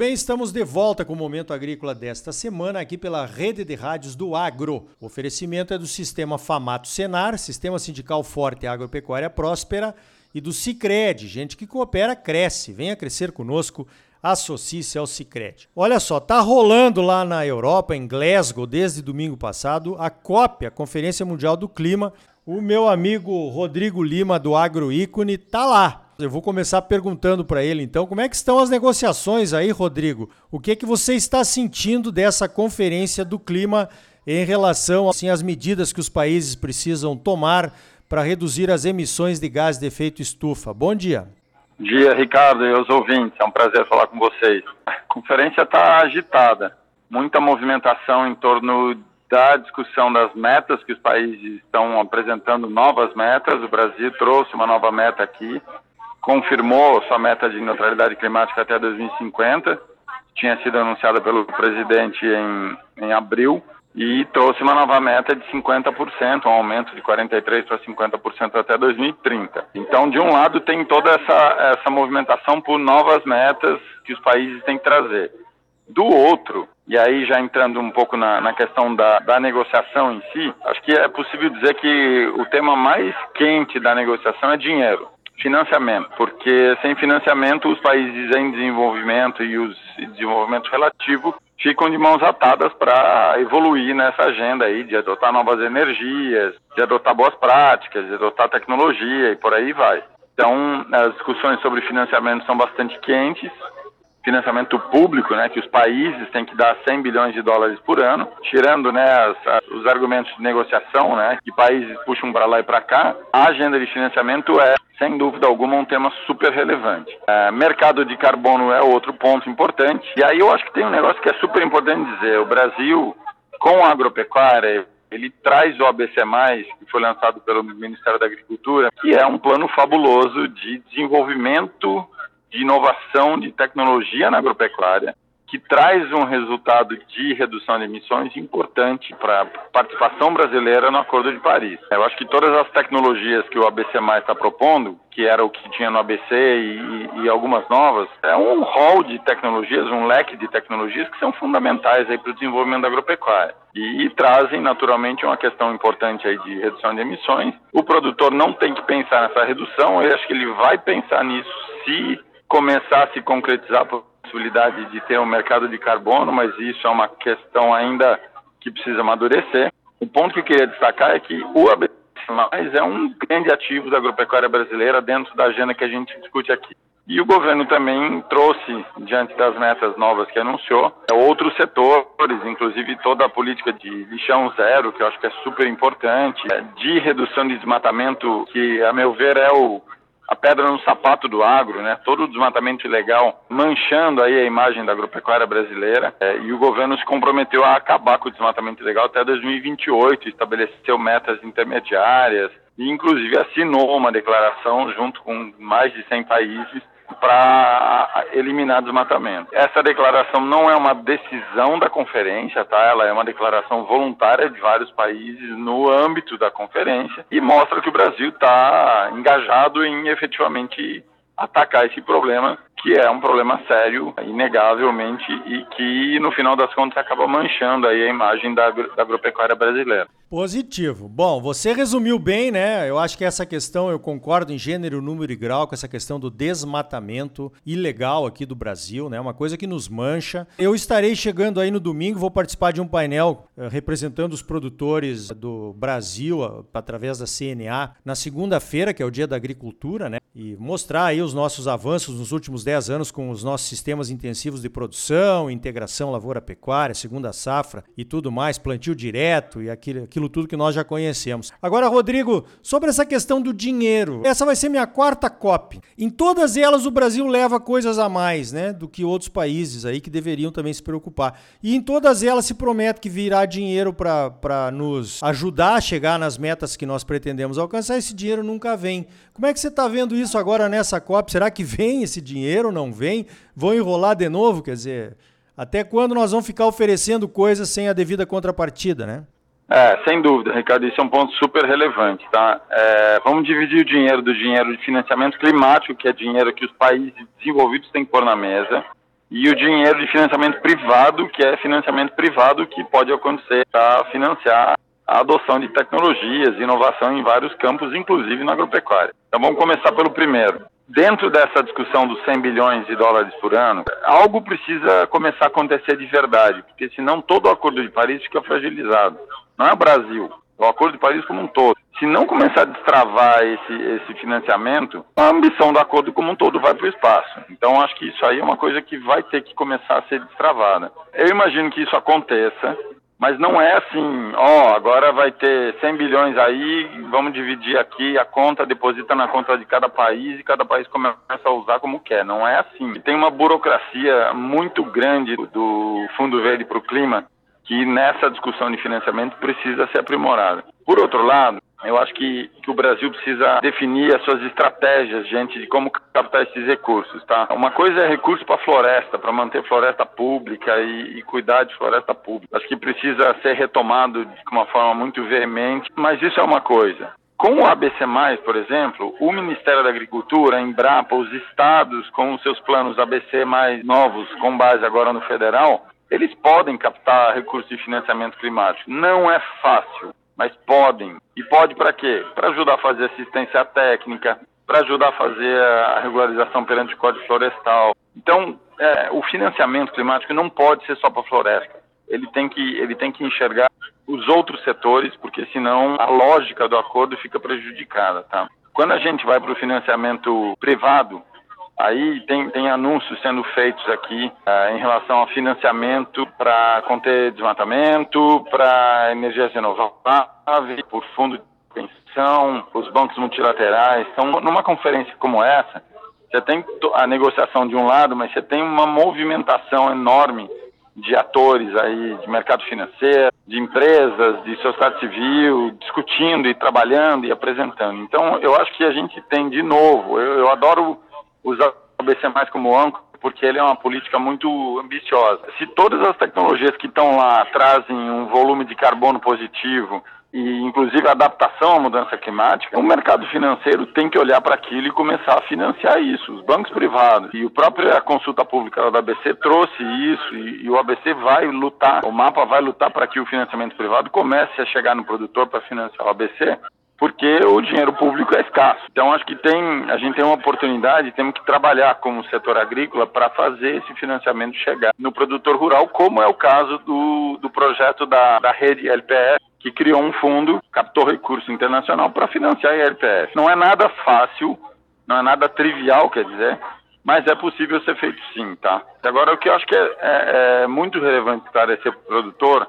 bem, estamos de volta com o Momento Agrícola desta semana aqui pela Rede de Rádios do Agro. O oferecimento é do Sistema Famato Senar, Sistema Sindical Forte Agropecuária Próspera e do Cicred. Gente que coopera, cresce. Venha crescer conosco associe-se ao Cicred. Olha só, tá rolando lá na Europa, em Glasgow, desde domingo passado, a COP, a Conferência Mundial do Clima. O meu amigo Rodrigo Lima do Agroícone tá lá. Eu vou começar perguntando para ele então, como é que estão as negociações aí, Rodrigo? O que é que você está sentindo dessa conferência do clima em relação assim às medidas que os países precisam tomar para reduzir as emissões de gás de efeito estufa? Bom dia dia, Ricardo e os ouvintes. É um prazer falar com vocês. A conferência está agitada, muita movimentação em torno da discussão das metas que os países estão apresentando novas metas. O Brasil trouxe uma nova meta aqui, confirmou sua meta de neutralidade climática até 2050, tinha sido anunciada pelo presidente em, em abril e trouxe uma nova meta de 50%, um aumento de 43% para 50% até 2030. Então, de um lado, tem toda essa, essa movimentação por novas metas que os países têm que trazer. Do outro, e aí já entrando um pouco na, na questão da, da negociação em si, acho que é possível dizer que o tema mais quente da negociação é dinheiro financiamento, porque sem financiamento os países em desenvolvimento e os desenvolvimento relativo ficam de mãos atadas para evoluir nessa agenda aí de adotar novas energias, de adotar boas práticas, de adotar tecnologia e por aí vai. Então, as discussões sobre financiamento são bastante quentes, financiamento público, né, que os países têm que dar 100 bilhões de dólares por ano, tirando né, as, os argumentos de negociação, né, que países puxam para lá e para cá, a agenda de financiamento é sem dúvida alguma, um tema super relevante. É, mercado de carbono é outro ponto importante. E aí eu acho que tem um negócio que é super importante dizer. O Brasil, com a agropecuária, ele traz o ABC+, que foi lançado pelo Ministério da Agricultura, que é um plano fabuloso de desenvolvimento, de inovação, de tecnologia na agropecuária, que traz um resultado de redução de emissões importante para a participação brasileira no Acordo de Paris. Eu acho que todas as tecnologias que o ABC está propondo, que era o que tinha no ABC e, e, algumas novas, é um rol de tecnologias, um leque de tecnologias que são fundamentais para o desenvolvimento da agropecuária. E, e, trazem naturalmente uma questão importante aí de redução de emissões. O produtor não tem que pensar nessa redução, eu acho que ele vai pensar nisso se começar a se concretizar possibilidade de ter um mercado de carbono, mas isso é uma questão ainda que precisa amadurecer. O ponto que eu queria destacar é que o ABC é um grande ativo da agropecuária brasileira dentro da agenda que a gente discute aqui. E o governo também trouxe, diante das metas novas que anunciou, outros setores, inclusive toda a política de lixão zero, que eu acho que é super importante, de redução de desmatamento, que, a meu ver, é o a pedra no sapato do agro, né? Todo o desmatamento ilegal manchando aí a imagem da agropecuária brasileira é, e o governo se comprometeu a acabar com o desmatamento ilegal até 2028, estabeleceu metas intermediárias e inclusive assinou uma declaração junto com mais de 100 países para eliminar desmatamento. Essa declaração não é uma decisão da conferência, tá? Ela é uma declaração voluntária de vários países no âmbito da conferência e mostra que o Brasil está engajado em efetivamente atacar esse problema, que é um problema sério, inegavelmente, e que no final das contas acaba manchando aí a imagem da, da agropecuária brasileira. Positivo. Bom, você resumiu bem, né? Eu acho que essa questão, eu concordo em gênero, número e grau com essa questão do desmatamento ilegal aqui do Brasil, né? Uma coisa que nos mancha. Eu estarei chegando aí no domingo, vou participar de um painel uh, representando os produtores do Brasil através da CNA na segunda-feira, que é o Dia da Agricultura, né? E mostrar aí os nossos avanços nos últimos 10 anos com os nossos sistemas intensivos de produção, integração lavoura-pecuária, segunda safra e tudo mais, plantio direto e aquilo aquilo tudo que nós já conhecemos. Agora, Rodrigo, sobre essa questão do dinheiro, essa vai ser minha quarta COP. Em todas elas o Brasil leva coisas a mais, né, do que outros países aí que deveriam também se preocupar. E em todas elas se promete que virá dinheiro para nos ajudar a chegar nas metas que nós pretendemos alcançar. Esse dinheiro nunca vem. Como é que você está vendo isso agora nessa COP? Será que vem esse dinheiro? Não vem? Vão enrolar de novo? Quer dizer, até quando nós vamos ficar oferecendo coisas sem a devida contrapartida, né? É, sem dúvida, Ricardo, isso é um ponto super relevante, tá? É, vamos dividir o dinheiro do dinheiro de financiamento climático, que é dinheiro que os países desenvolvidos têm que pôr na mesa, e o dinheiro de financiamento privado, que é financiamento privado que pode acontecer para financiar a adoção de tecnologias, inovação em vários campos, inclusive na agropecuária. Então vamos começar pelo primeiro. Dentro dessa discussão dos 100 bilhões de dólares por ano, algo precisa começar a acontecer de verdade, porque senão todo o Acordo de Paris fica fragilizado. Não é o Brasil, é o Acordo de Paris como um todo. Se não começar a destravar esse, esse financiamento, a ambição do acordo como um todo vai para o espaço. Então, acho que isso aí é uma coisa que vai ter que começar a ser destravada. Eu imagino que isso aconteça, mas não é assim, ó, agora vai ter 100 bilhões aí, vamos dividir aqui, a conta deposita na conta de cada país e cada país começa a usar como quer. Não é assim. Tem uma burocracia muito grande do Fundo Verde para o Clima que nessa discussão de financiamento precisa ser aprimorada. Por outro lado, eu acho que, que o Brasil precisa definir as suas estratégias diante de como captar esses recursos, tá? Uma coisa é recurso para floresta, para manter floresta pública e, e, cuidar de floresta pública. Acho que precisa ser retomado de uma forma muito veemente, mas isso é uma coisa. Com o ABC+, por exemplo, o Ministério da Agricultura, a Embrapa, os estados com os seus planos ABC mais novos, com base agora no federal, eles podem captar recursos de financiamento climático. Não é fácil, mas podem. E pode para quê? Para ajudar a fazer assistência técnica, para ajudar a fazer a regularização perante o Código Florestal. Então, é, o financiamento climático não pode ser só para a floresta. Ele tem, que, ele tem que enxergar os outros setores, porque senão a lógica do acordo fica prejudicada. Tá? Quando a gente vai para o financiamento privado, Aí tem, tem anúncios sendo feitos aqui uh, em relação ao financiamento para conter desmatamento, para energias renováveis, por fundo de pensão, os bancos multilaterais. Então, numa conferência como essa, você tem a negociação de um lado, mas você tem uma movimentação enorme de atores aí, de mercado financeiro, de empresas, de sociedade civil, discutindo e trabalhando e apresentando. Então, eu acho que a gente tem, de novo, eu, eu adoro usar o ABC mais como âncora, porque ele é uma política muito ambiciosa. Se todas as tecnologias que estão lá trazem um volume de carbono positivo e inclusive a adaptação à mudança climática, o mercado financeiro tem que olhar para aquilo e começar a financiar isso. Os bancos privados e a própria consulta pública da ABC trouxe isso e, e o ABC vai lutar, o mapa vai lutar para que o financiamento privado comece a chegar no produtor para financiar o ABC porque o dinheiro público é escasso. Então acho que tem, a gente tem uma oportunidade, temos que trabalhar como setor agrícola para fazer esse financiamento chegar no produtor rural, como é o caso do, do projeto da, da rede LPF, que criou um fundo, captou recurso internacional para financiar a LPF. Não é nada fácil, não é nada trivial, quer dizer, mas é possível ser feito sim, tá? Agora, o que eu acho que é, é, é muito relevante para esse produtor,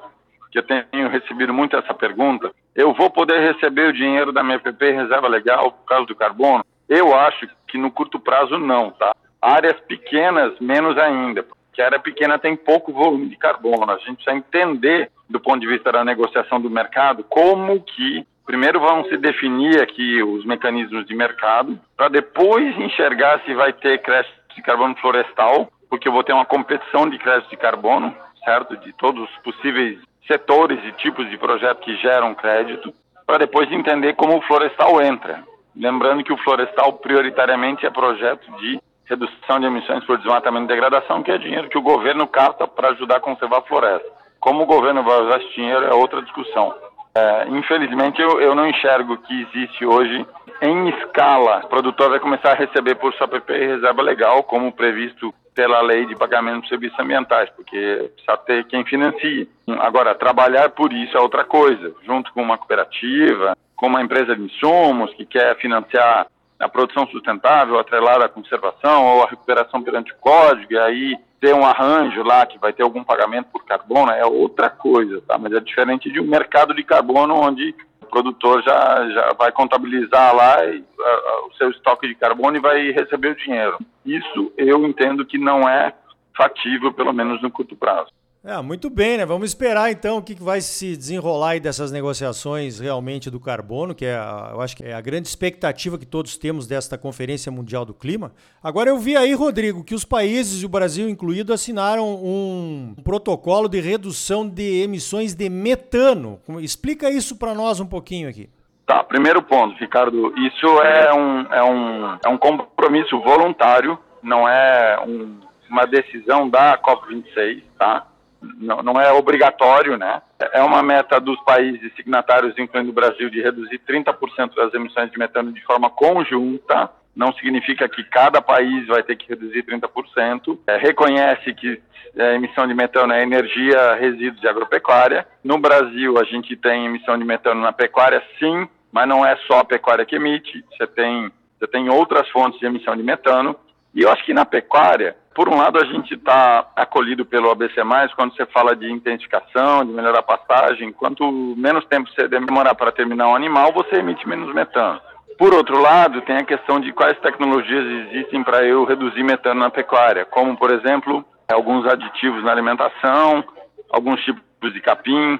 que eu tenho recebido muito essa pergunta, eu vou poder receber o dinheiro da minha PP reserva legal por causa do carbono? Eu acho que no curto prazo não, tá? Áreas pequenas, menos ainda, porque a área pequena tem pouco volume de carbono. A gente precisa entender, do ponto de vista da negociação do mercado, como que primeiro vão se definir aqui os mecanismos de mercado, para depois enxergar se vai ter crédito de carbono florestal, porque eu vou ter uma competição de crédito de carbono, certo? De todos os possíveis setores e tipos de projeto que geram crédito, para depois entender como o florestal entra. Lembrando que o florestal prioritariamente é projeto de redução de emissões por desmatamento e degradação, que é dinheiro que o governo capta para ajudar a conservar a floresta. Como o governo vai usar esse dinheiro é outra discussão. É, infelizmente, eu, eu não enxergo que existe hoje em escala. O produtor vai começar a receber por sua PP e reserva legal, como previsto pela lei de pagamento de serviços ambientais, porque precisa ter quem financie. Agora, trabalhar por isso é outra coisa, junto com uma cooperativa, com uma empresa de insumos que quer financiar a produção sustentável atrelada à conservação ou à recuperação perante o código, e aí ter um arranjo lá que vai ter algum pagamento por carbono é outra coisa, tá? Mas é diferente de um mercado de carbono onde produtor já, já vai contabilizar lá e, a, o seu estoque de carbono e vai receber o dinheiro. Isso eu entendo que não é fatível, pelo menos no curto prazo. É, muito bem, né? Vamos esperar então o que vai se desenrolar dessas negociações realmente do carbono, que é, eu acho que é a grande expectativa que todos temos desta Conferência Mundial do Clima. Agora eu vi aí, Rodrigo, que os países, e o Brasil incluído, assinaram um protocolo de redução de emissões de metano. Explica isso para nós um pouquinho aqui. Tá, primeiro ponto, Ricardo, isso é um, é um, é um compromisso voluntário, não é um uma decisão da COP26, tá? Não, não, é obrigatório, né? É uma meta dos países signatários, incluindo o Brasil, de reduzir 30% das emissões de metano de forma conjunta. Não significa que cada país vai ter que reduzir 30%. É, reconhece que a é, emissão de metano é energia resíduos de agropecuária. No Brasil, a gente tem emissão de metano na pecuária, sim, mas não é só a pecuária que emite. Você tem, você tem outras fontes de emissão de metano. E eu acho que na pecuária, por um lado, a gente está acolhido pelo ABC, quando você fala de intensificação, de melhorar a pastagem. Quanto menos tempo você demorar para terminar um animal, você emite menos metano. Por outro lado, tem a questão de quais tecnologias existem para eu reduzir metano na pecuária, como, por exemplo, alguns aditivos na alimentação, alguns tipos de capim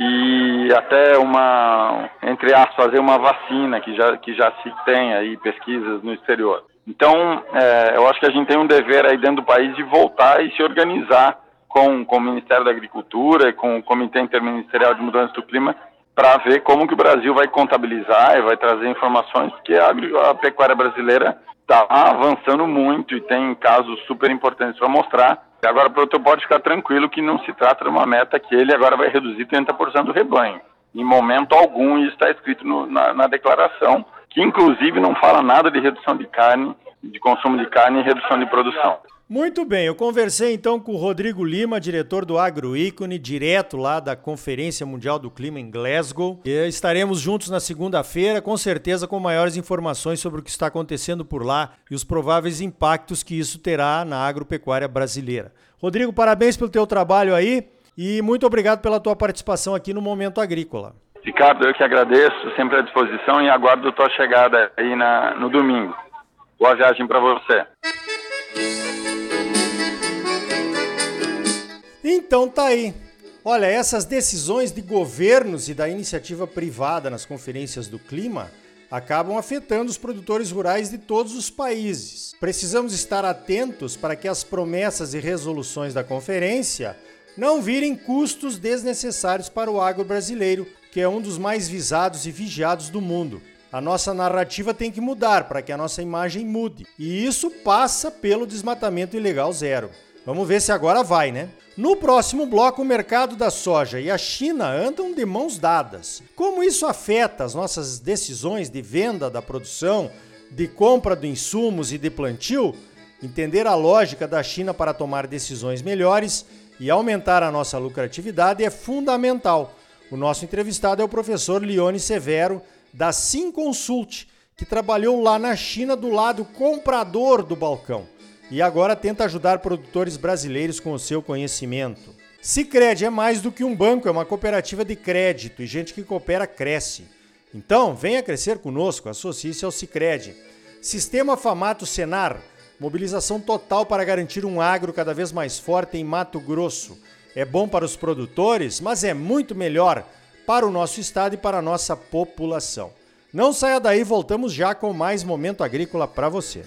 e até uma, entre aspas, fazer uma vacina que já, que já se tem aí pesquisas no exterior. Então, é, eu acho que a gente tem um dever aí dentro do país de voltar e se organizar com, com o Ministério da Agricultura e com o Comitê Interministerial de Mudança do Clima para ver como que o Brasil vai contabilizar e vai trazer informações, porque a, a pecuária brasileira está avançando muito e tem casos super importantes para mostrar. Agora, o produtor pode ficar tranquilo que não se trata de uma meta que ele agora vai reduzir 30% do rebanho. Em momento algum, isso está escrito no, na, na declaração que inclusive não fala nada de redução de carne, de consumo de carne e redução de produção. Muito bem, eu conversei então com o Rodrigo Lima, diretor do Agroícone, direto lá da Conferência Mundial do Clima em Glasgow. E estaremos juntos na segunda-feira, com certeza com maiores informações sobre o que está acontecendo por lá e os prováveis impactos que isso terá na agropecuária brasileira. Rodrigo, parabéns pelo teu trabalho aí e muito obrigado pela tua participação aqui no Momento Agrícola. Ricardo, eu que agradeço, sempre à disposição e aguardo tua chegada aí na, no domingo. Boa viagem para você. Então tá aí. Olha, essas decisões de governos e da iniciativa privada nas conferências do clima acabam afetando os produtores rurais de todos os países. Precisamos estar atentos para que as promessas e resoluções da conferência não virem custos desnecessários para o agro brasileiro, que é um dos mais visados e vigiados do mundo. A nossa narrativa tem que mudar para que a nossa imagem mude. E isso passa pelo desmatamento ilegal zero. Vamos ver se agora vai, né? No próximo bloco, o mercado da soja e a China andam de mãos dadas. Como isso afeta as nossas decisões de venda da produção, de compra de insumos e de plantio? Entender a lógica da China para tomar decisões melhores e aumentar a nossa lucratividade é fundamental. O nosso entrevistado é o professor Lione Severo, da Sim Consult, que trabalhou lá na China do lado comprador do balcão e agora tenta ajudar produtores brasileiros com o seu conhecimento. Sicredi é mais do que um banco, é uma cooperativa de crédito e gente que coopera cresce. Então, venha crescer conosco, associe-se ao Sicredi. Sistema Famato Senar, mobilização total para garantir um agro cada vez mais forte em Mato Grosso é bom para os produtores, mas é muito melhor para o nosso estado e para a nossa população. Não saia daí, voltamos já com mais momento agrícola para você.